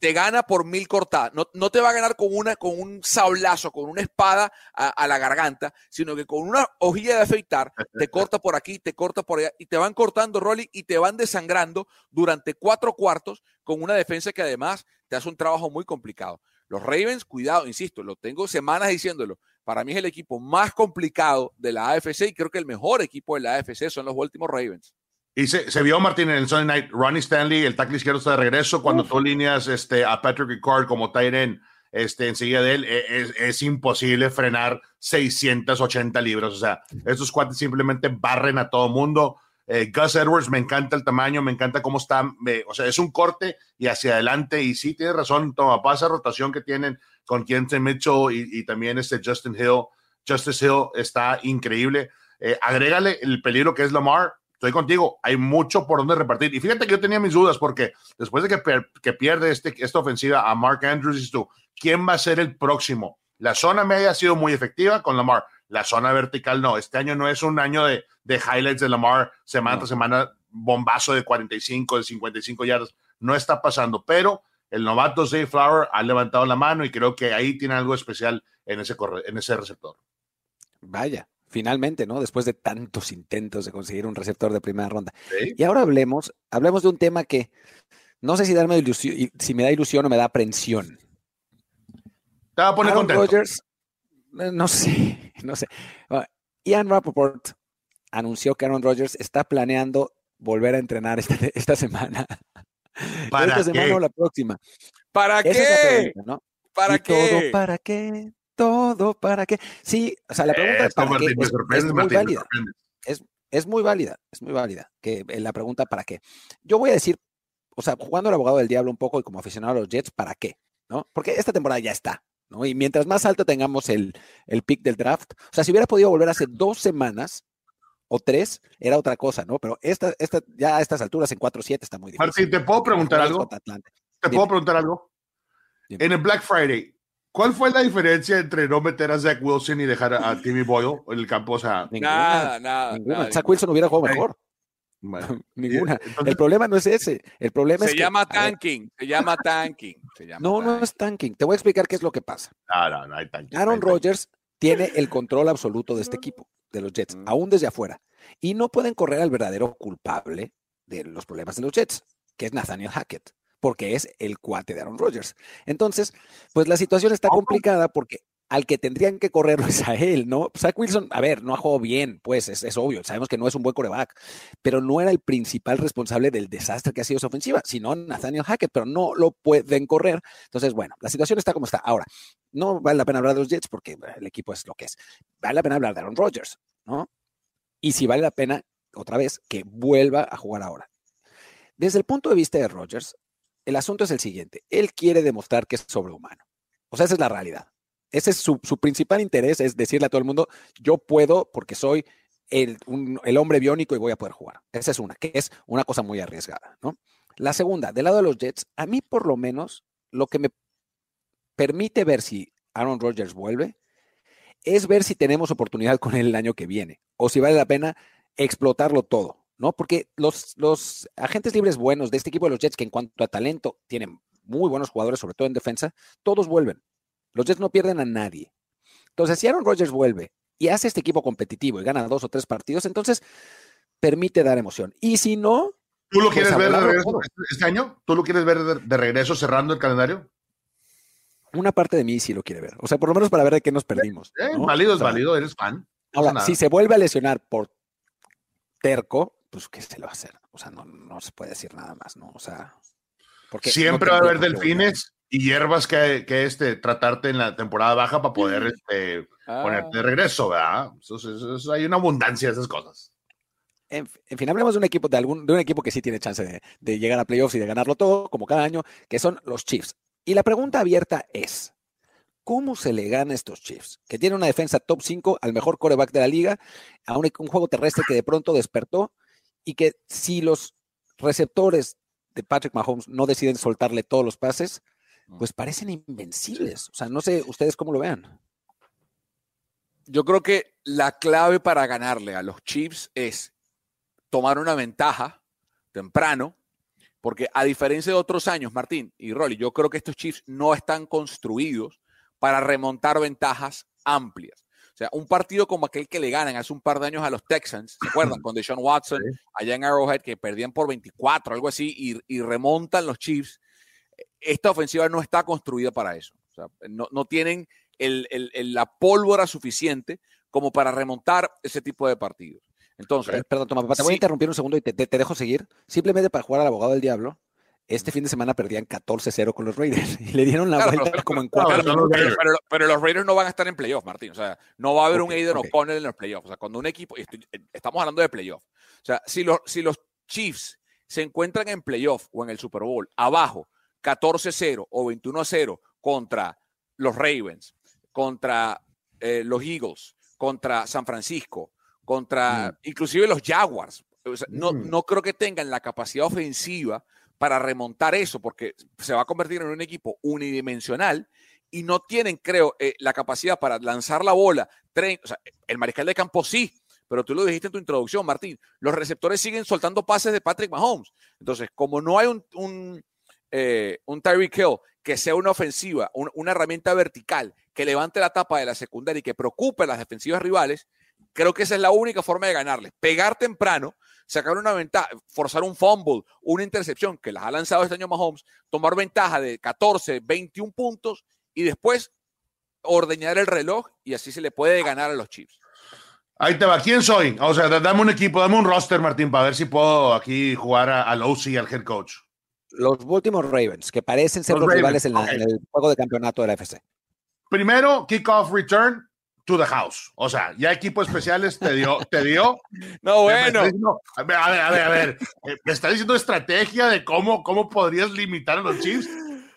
te gana por mil cortadas. No, te va a ganar con, una, con un sablazo, con una espada a, la garganta, sino que con una hojilla de afeitar te corta por aquí, te corta por allá y te van cortando, Rolly, y te van desangrando durante cuatro cuartos con una defensa que además te hace un trabajo muy complicado. Los Ravens, cuidado, insisto, lo tengo semanas diciéndolo. Para mí es el equipo más complicado de la AFC y creo que el mejor equipo de la AFC son los últimos Ravens. Y se, vio Martín en el Sunday Night, Ronnie Stanley, el tackle izquierdo está de regreso. Cuando tú líneas este, a Patrick Ricard como Tyren este, enseguida de él, e, es, imposible frenar 680 libras. O sea, estos cuates simplemente barren a todo mundo. Eh, Gus Edwards, me encanta el tamaño, me encanta cómo está. o sea, es un corte y hacia adelante. Y sí, tiene razón, toma, pasa rotación que tienen con Kenton Mitchell y, y, también este Justin Hill. Justice Hill está increíble. Eh, agrégale el peligro que es Lamar estoy contigo, hay mucho por donde repartir. Y fíjate que yo tenía mis dudas porque después de que, que pierde este, esta ofensiva a Mark Andrews, y tú, ¿quién va a ser el próximo? La zona media ha sido muy efectiva con Lamar, la zona vertical no. Este año no es un año de, de highlights de Lamar semana tras semana, bombazo de 45, de 55 yardas. No está pasando, pero el novato Zay Flower ha levantado la mano y creo que ahí tiene algo especial en ese, en ese receptor. Vaya, finalmente, ¿no? Después de tantos intentos de conseguir un receptor de primera ronda. Y ahora hablemos, hablemos de un tema que no sé si darme ilusión, si me da ilusión o me da aprensión. Te va a poner contento. Eh, no sé, no sé. Ah, Ian Rappaport anunció que Aaron Rodgers está planeando volver a entrenar esta, esta semana. ¿Para esta semana o la próxima. ¿Para qué? ¿Para qué? ¿Para qué? Todo para qué. Sí, o sea, la pregunta es, para qué es, muy válida. Es, muy válida, es muy válida que eh, la pregunta para qué. Yo voy a decir, o sea, jugando al abogado del diablo un poco y como aficionado a los Jets, ¿para qué? ¿No? Porque esta temporada ya está, ¿no? Y mientras más alto tengamos el, el pick del draft, o sea, si hubiera podido volver hace dos semanas o tres, era otra cosa, ¿no? Pero esta, esta, ya a estas alturas, en 4-7, está muy difícil. Martín, ¿te puedo preguntar algo? ¿Te puedo preguntar algo? En el Black Friday, ¿Cuál fue la diferencia entre no meter a Zach Wilson y dejar a, Timmy Boyle en el campo? O sea, nada, nada, Zach Wilson hubiera jugado mejor. ninguna. el problema no es ese. El problema se llama tanking. Se llama tanking. no, no es tanking. Te voy a explicar qué es lo que pasa. No, no, no hay tanking. Aaron Rodgers tiene el control absoluto de este equipo, de los Jets, mm. aún desde afuera. Y no pueden correr al verdadero culpable de los problemas de los Jets, que es Nathaniel Hackett porque es el cuate de Aaron Rodgers. Entonces, pues la situación está complicada porque al que tendrían que correrlo es a él, ¿no? Zach Wilson, a ver, no ha jugado bien, pues es, obvio, sabemos que no es un buen coreback, pero no era el principal responsable del desastre que ha sido su ofensiva, sino Nathaniel Hackett, pero no lo pueden correr. Entonces, bueno, la situación está como está. Ahora, no vale la pena hablar de los Jets porque el equipo es lo que es. Vale la pena hablar de Aaron Rodgers, ¿no? Y si vale la pena, otra vez, que vuelva a jugar ahora. Desde el punto de vista de Rodgers, el asunto es el siguiente. Él quiere demostrar que es sobrehumano. O sea, esa es la realidad. Ese es su, principal interés, es decirle a todo el mundo, yo puedo porque soy el, el, hombre biónico y voy a poder jugar. Esa es una, que es una cosa muy arriesgada, ¿no? La segunda, del lado de los Jets, a mí por lo menos lo que me permite ver si Aaron Rodgers vuelve es ver si tenemos oportunidad con él el año que viene o si vale la pena explotarlo todo, ¿no? Porque los, los agentes libres buenos de este equipo de los Jets, que en cuanto a talento tienen muy buenos jugadores, sobre todo en defensa, todos vuelven. Los Jets no pierden a nadie. Entonces, si Aaron Rodgers vuelve y hace este equipo competitivo y gana dos o tres partidos, entonces permite dar emoción. Y si no... ¿Tú lo pues quieres ver de regreso este año? ¿Tú lo quieres ver de, regreso cerrando el calendario? Una parte de mí sí lo quiere ver. O sea, por lo menos para ver de qué nos perdimos. Eh, válido es válido, eres fan. ahora, si se vuelve a lesionar por terco, pues ¿qué se lo va a hacer? O sea, no, no se puede decir nada más, ¿no? O sea, porque siempre va a haber delfines y hierbas que, que, este, tratarte en la temporada baja para poder este, ponerte de ah. regreso, ¿verdad? hay una abundancia de esas cosas. En, fin, hablemos de un equipo de algún, de un equipo que sí tiene chance de, de, llegar a playoffs y de ganarlo todo, como cada año, que son los Chiefs. Y la pregunta abierta es: ¿cómo se le gana a estos Chiefs? Que tienen una defensa top 5 al mejor coreback de la liga, a un, un juego terrestre que de pronto despertó y que si los receptores de Patrick Mahomes no deciden soltarle todos los pases, pues parecen invencibles. O sea, no sé ustedes cómo lo vean. Yo creo que la clave para ganarle a los Chiefs es tomar una ventaja temprano, porque a diferencia de otros años, Martín y Rolly, yo creo que estos Chiefs no están construidos para remontar ventajas amplias. Sea, un partido como aquel que le ganan hace un par de años a los Texans, ¿se acuerdan? Con Deshaun Watson, allá en Arrowhead, que perdían por 24, algo así, y, y remontan los Chiefs esta ofensiva no está construida para eso. no, tienen la pólvora suficiente como para remontar ese tipo de partidos. Entonces, perdón, Tomás, te voy a interrumpir un segundo y te, dejo seguir. Simplemente para jugar al abogado del diablo, este fin de semana perdían 14-0 con los Raiders y le dieron la vuelta como en cuatro pero, los Raiders no van a estar en playoffs, Martín. O sea, no va a haber un Aiden O'Connell en los playoffs. O sea, cuando un equipo, estamos hablando de playoffs. O sea, si los, si los Chiefs se encuentran en playoffs o en el Super Bowl abajo 14-0 o 21-0 contra los Ravens, contra eh, los Eagles, contra San Francisco, contra mm. inclusive los Jaguars. no, mm. no creo que tengan la capacidad ofensiva para remontar eso, porque se va a convertir en un equipo unidimensional y no tienen, creo, eh, la capacidad para lanzar la bola. el mariscal de campo sí, pero tú lo dijiste en tu introducción, Martín. Los receptores siguen soltando pases de Patrick Mahomes. Entonces, como no hay un eh, un Tyreek Hill que sea una ofensiva, una herramienta vertical que levante la tapa de la secundaria y que preocupe a las defensivas rivales, creo que esa es la única forma de ganarles. Pegar temprano, sacar una ventaja, forzar un fumble, una intercepción que las ha lanzado este año Mahomes, tomar ventaja de 14, 21 puntos y después ordeñar el reloj y así se le puede ganar a los Chiefs. Ahí te va. ¿Quién soy? O sea, dame un equipo, dame un roster, Martín, para ver si puedo aquí jugar al OC y al head coach. Los Baltimore Ravens, que parecen ser los, rivales en, el juego de campeonato de la FC. Primero, kickoff return to the house. O sea, ya equipos especiales te dio, te dio. No, bueno. a ver, a ver, a ver, eh, Me está diciendo estrategia de cómo, cómo podrías limitar a los Chiefs.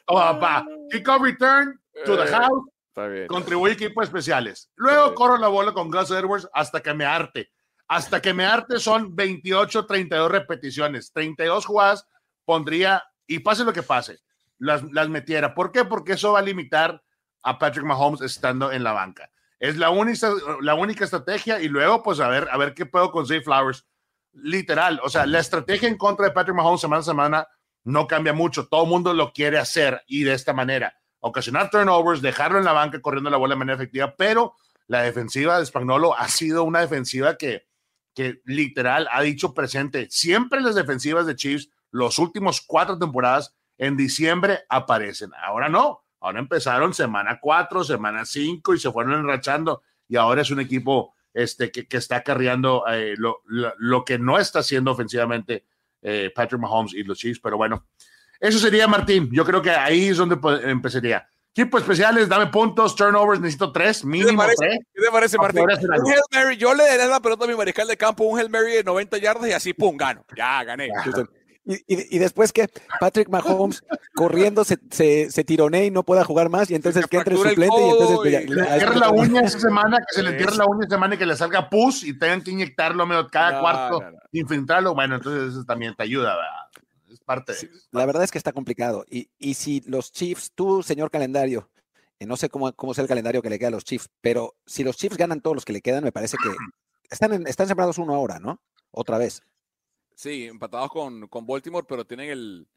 Oh, papá. Kickoff return to the eh, house. Contribuye equipos especiales. Luego corro la bola con Gus Edwards hasta que me arte. Hasta que me arte son 28, 32 repeticiones, 32 jugadas pondría, y pase lo que pase, las, las metiera. ¿Por qué? Porque eso va a limitar a Patrick Mahomes estando en la banca. Es la única, la única estrategia y luego pues a ver, a ver qué puedo conseguir Flowers. Literal, o sea, la estrategia en contra de Patrick Mahomes semana a semana no cambia mucho. Todo el mundo lo quiere hacer y de esta manera. Ocasionar turnovers, dejarlo en la banca corriendo la bola de manera efectiva, pero la defensiva de Spagnolo ha sido una defensiva que, que literal ha dicho presente. Siempre las defensivas de Chiefs los últimos cuatro temporadas en diciembre aparecen. Ahora no, ahora empezaron semana cuatro, semana cinco y se fueron enrachando y ahora es un equipo este, que, está carreando eh, lo, que no está haciendo ofensivamente eh, Patrick Mahomes y los Chiefs, pero bueno, eso sería Martín. Yo creo que ahí es donde empezaría. Equipos especiales, dame puntos, turnovers, necesito tres, mínimo ¿Qué te parece, ¿Qué te parece Martín? Un Hail Mary, yo le daré la pelota a mi mariscal de campo, un Hail Mary de 90 yardas y así, pum, gano. Ya, gané. Y, después que Patrick Mahomes corriendo se, se, se tironee y no pueda jugar más, y entonces que entre suplente y entonces. Pues, le, le la uña esa semana, que se le entierre la uña esa semana y que le salga pus y tengan que inyectarlo medio cada cuarto, infiltrarlo. Bueno, entonces eso también te ayuda, ¿verdad? Es parte de La verdad es que está complicado. Y, y si los Chiefs, tú, señor calendario, eh, no sé cómo, cómo es el calendario que le queda a los Chiefs, pero si los Chiefs ganan todos los que le quedan, me parece que están, en, están sembrados uno ahora, ¿no? Otra vez. Sí, empatados con, con Baltimore, pero tienen el.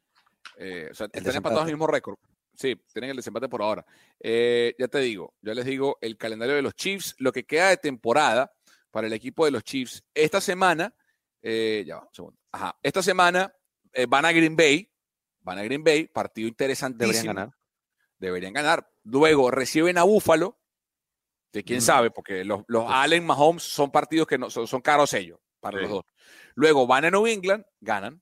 Eh, o sea, están empatados el mismo récord. Sí, tienen el desempate por ahora. Eh, ya te digo, ya les digo, el calendario de los Chiefs, lo que queda de temporada para el equipo de los Chiefs, esta semana, eh, ya va, un segundo. Ajá, esta semana van a Green Bay, van a Green Bay, partido interesantísimo. Deberían ganar. Deberían ganar. Luego reciben a Buffalo, que quién mm. sabe, porque los, los Allen Mahomes son partidos que no, son, son caros ellos, para los dos. Luego van a New England, ganan.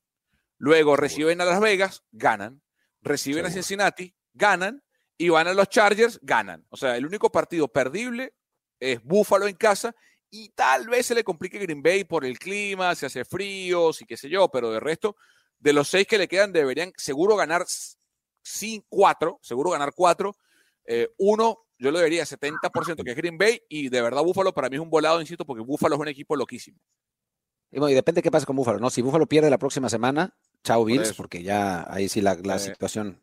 Luego reciben a Las Vegas, ganan. Reciben a Cincinnati, ganan. Y van a los Chargers, ganan. O sea, el único partido perdible es Buffalo en casa. Y tal vez se le complique Green Bay por el clima, se hace frío, y qué sé yo, pero de resto, de los seis que le quedan, deberían seguro ganar sin cuatro, seguro ganar cuatro. Eh, uno, yo lo diría 70% que es Green Bay, y de verdad Buffalo para mí es un volado, insisto, porque Buffalo es un equipo loquísimo. Y, bueno, y depende qué pasa con Búfalo, ¿no? Si Búfalo pierde la próxima semana, chao Bills, porque ya ahí sí la, situación.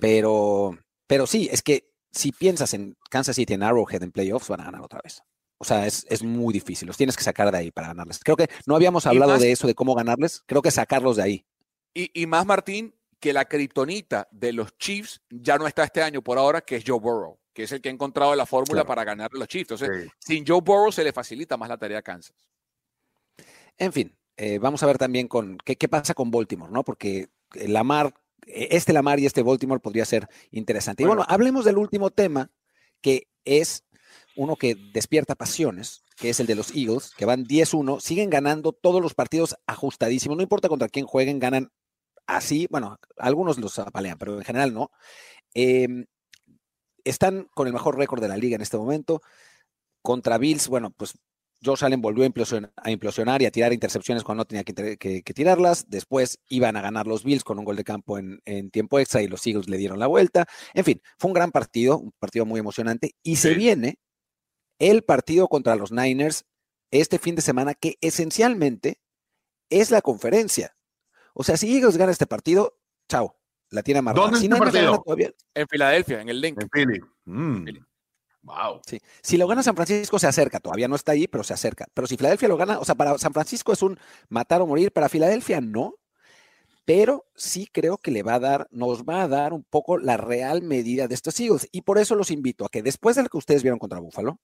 Pero, pero sí, es que si piensas en Kansas City en Arrowhead en playoffs, van a ganar otra vez. O sea, es, es muy difícil. Los tienes que sacar de ahí para ganarles. Creo que no habíamos hablado de eso, de cómo ganarles. Creo que sacarlos de ahí. Y, y más, Martín, que la kriptonita de los Chiefs ya no está este año por ahora, que es Joe Burrow, que es el que ha encontrado la fórmula para ganar a los Chiefs. Entonces, sin Joe Burrow se le facilita más la tarea a Kansas. En fin, eh, vamos a ver también con qué, pasa con Baltimore, ¿no? Porque Lamar, e, este Lamar y este Baltimore podría ser interesante. Y bueno, hablemos del último tema, que es uno que despierta pasiones, que es el de los Eagles, que van 10-1, siguen ganando todos los partidos ajustadísimos, no importa contra quién jueguen, ganan así, bueno, algunos los apalean, pero en general no. Em, están con el mejor récord de la liga en este momento. Contra Bills, bueno, pues Josh Allen volvió a implosionar, y a tirar intercepciones cuando no tenía que, tirarlas. Después iban a ganar los Bills con un gol de campo en, tiempo extra y los Eagles le dieron la vuelta. En fin, fue un gran partido, un partido muy emocionante. Y se viene el partido contra los Niners este fin de semana, que esencialmente es la conferencia. O sea, si Eagles gana este partido, chao, la tiene amarrada. ¿Dónde si partido? En Filadelfia, en el link. En Philly. Mm. Wow. Sí. Si lo gana San Francisco, se acerca. Todavía no está ahí, pero se acerca. Pero si Filadelfia lo gana, o sea, para San Francisco es un matar o morir. Para Filadelfia, no. Pero sí creo que le va a dar, nos va a dar un poco la real medida de estos Eagles. Y por eso los invito a que después de lo que ustedes vieron contra Buffalo,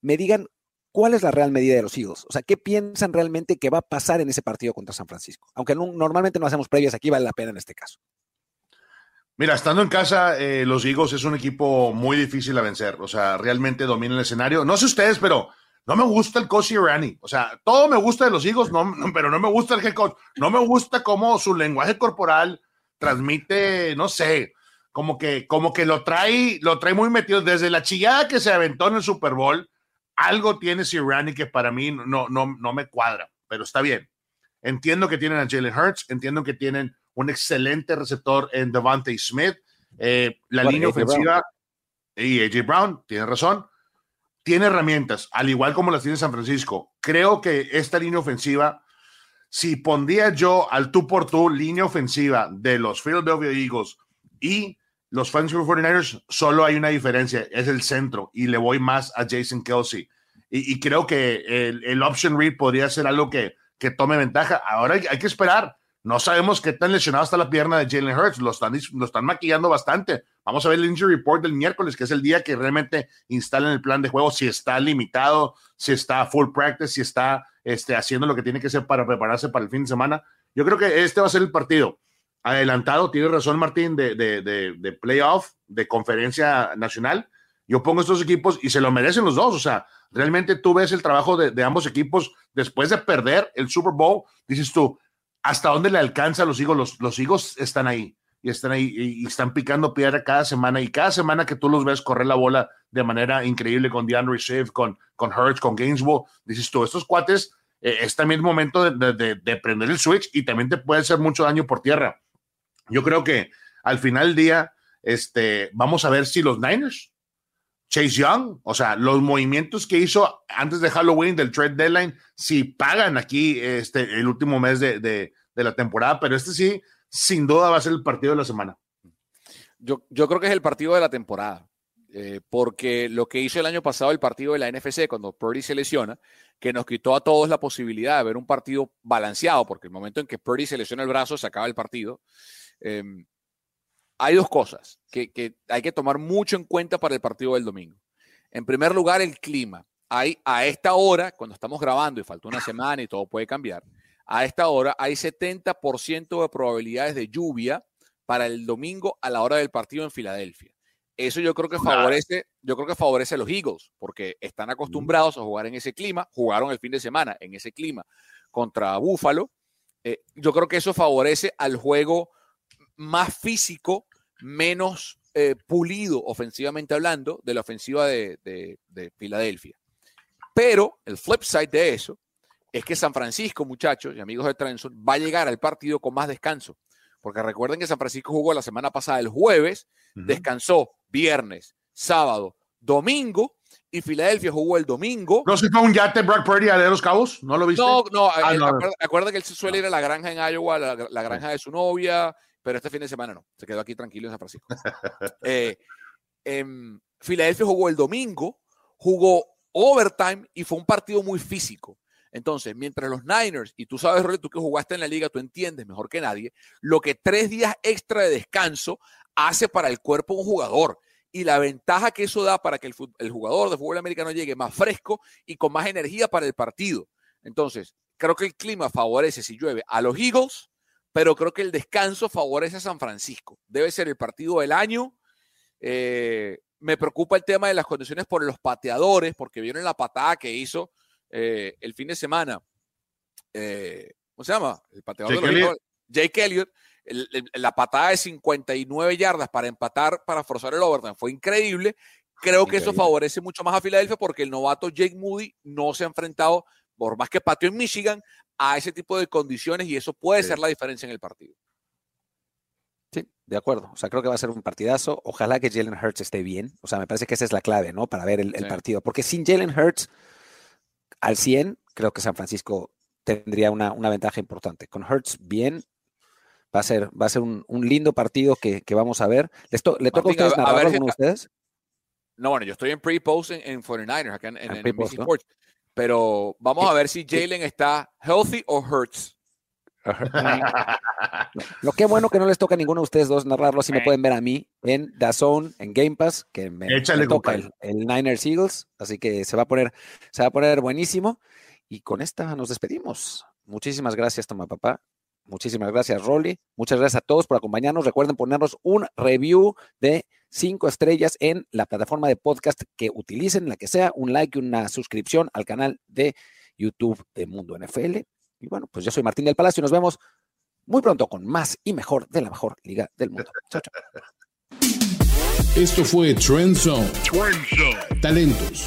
me digan cuál es la real medida de los Eagles. O sea, qué piensan realmente que va a pasar en ese partido contra San Francisco. Aunque normalmente no hacemos previas aquí, vale la pena en este caso. Mira, estando en casa, eh, los Eagles es un equipo muy difícil a vencer. O sea, realmente domina el escenario. No sé ustedes, pero no me gusta el coach Irani. O sea, todo me gusta de los Eagles, no, pero no me gusta el head coach. No me gusta cómo su lenguaje corporal transmite, no sé, como que, como que lo trae, lo trae muy metido. Desde la chillada que se aventó en el Super Bowl, algo tiene Sirianni que para mí no, no, no me cuadra, pero está bien. Entiendo que tienen a Jalen Hurts, entiendo que tienen un excelente receptor en Devante Smith. Eh, la línea ofensiva y AJ Brown, tiene razón, tiene herramientas, al igual como las tiene San Francisco. Creo que esta línea ofensiva, si pondría yo al tú por tú línea ofensiva de los Philadelphia Eagles y los Philadelphia 49ers, solo hay una diferencia, es el centro, y le voy más a Jason Kelsey. Y, creo que el, option read podría ser algo que, que tome ventaja. Ahora hay que esperar no sabemos qué tan lesionado está la pierna de Jalen Hurts. Lo están, lo están maquillando bastante. Vamos a ver el injury report del miércoles, que es el día que realmente instalan el plan de juego, si está limitado, si está full practice, si está este, haciendo lo que tiene que hacer para prepararse para el fin de semana. Yo creo que este va a ser el partido adelantado. Tiene razón Martín de, de, de, playoff, de conferencia nacional. Yo pongo estos equipos y se lo merecen los dos. O sea, realmente tú ves el trabajo de, de ambos equipos después de perder el Super Bowl. Dices tú, hasta dónde le alcanza los higos, los, los higos están ahí y están ahí y, están picando piedra cada semana y cada semana que tú los ves correr la bola de manera increíble con DeAndre Swift, con, con Hurts, con Gainesville, dices tú, estos cuates eh, es también momento de, de, prender el switch y también te puede hacer mucho daño por tierra. Yo creo que al final del día, este, vamos a ver si los Niners, Chase Young, o sea, los movimientos que hizo antes de Halloween del trade deadline, si pagan aquí este, el último mes de, de, la temporada, pero este sí, sin duda va a ser el partido de la semana. Yo, yo creo que es el partido de la temporada. Eh, porque lo que hizo el año pasado el partido de la NFC cuando Purdy se lesiona, que nos quitó a todos la posibilidad de ver un partido balanceado, porque el momento en que Purdy se lesiona el brazo se acaba el partido. Em, hay dos cosas que, hay que tomar mucho en cuenta para el partido del domingo. En primer lugar, el clima. Hay, a esta hora, cuando estamos grabando y falta una semana y todo puede cambiar, a esta hora hay 70% de probabilidades de lluvia para el domingo a la hora del partido en Filadelfia. Eso yo creo que favorece, yo creo que favorece a los Eagles, porque están acostumbrados a jugar en ese clima, jugaron el fin de semana en ese clima contra Buffalo. Eh, yo creo que eso favorece al juego más físico, menos eh, pulido ofensivamente hablando de la ofensiva de, Filadelfia. Pero el flip side de eso es que San Francisco, muchachos y amigos de Trenson, va a llegar al partido con más descanso. Porque recuerden que San Francisco jugó la semana pasada el jueves, descansó viernes, sábado, domingo, y Filadelfia jugó el domingo. ¿No se fue un yate Brock Purdy a los cabos? ¿No lo viste? No, no, ah, eh, Acuerda, que él se suele ir a la granja en Iowa, la, la granja de su novia, pero este fin de semana no, se quedó aquí tranquilo en San Francisco. eh, em, Filadelfia jugó el domingo, jugó overtime y fue un partido muy físico. Entonces, mientras los Niners, y tú sabes, Rolly, tú que jugaste en la liga, tú entiendes mejor que nadie, lo que tres días extra de descanso hace para el cuerpo de un jugador y la ventaja que eso da para que el, el, jugador de fútbol americano llegue más fresco y con más energía para el partido. Entonces, creo que el clima favorece si llueve a los Eagles, pero creo que el descanso favorece a San Francisco. Debe ser el partido del año. Eh, me preocupa el tema de las condiciones por los pateadores, porque vieron la patada que hizo eh, el fin de semana. Eh, ¿Cómo se llama? El pateador Jake, de Elliott. Jake Elliott. La patada de 59 yardas para empatar, para forzar el overtime, fue increíble. Creo que eso favorece mucho más a Filadelfia porque el novato Jake Moody no se ha enfrentado, por más que pateó en Michigan, a ese tipo de condiciones y eso puede ser la diferencia en el partido. Sí, de acuerdo. O sea, creo que va a ser un partidazo. Ojalá que Jalen Hurts esté bien. O sea, me parece que esa es la clave, ¿no? Para ver el, partido. Porque sin Jalen Hurts al 100, creo que San Francisco tendría una, ventaja importante. Con Hurts bien, va a ser, va a ser un, lindo partido que, vamos a ver. ¿Le toca a ustedes narrarlo a, ustedes? No, bueno, yo estoy en pre-post en, 49ers, acá en, en, en Sports. Pero vamos a ver si Jalen está healthy o hurts. Lo que bueno que no les toca a ninguno de ustedes dos narrarlo, así me pueden ver a mí en Zone, en Game Pass, que me, toca el, Niners Eagles, así que se va a poner, se va a poner buenísimo. Y con esta nos despedimos. Muchísimas gracias, Toma Papá. Muchísimas gracias, Rolly. Muchas gracias a todos por acompañarnos. Recuerden ponernos un review de cinco estrellas en la plataforma de podcast que utilicen, la que sea, un like y una suscripción al canal de YouTube de Mundo NFL. Y bueno, pues yo soy Martín del Palacio y nos vemos muy pronto con más y mejor de la mejor liga del mundo. Chao, chao. Esto fue Trend Zone. Talentos.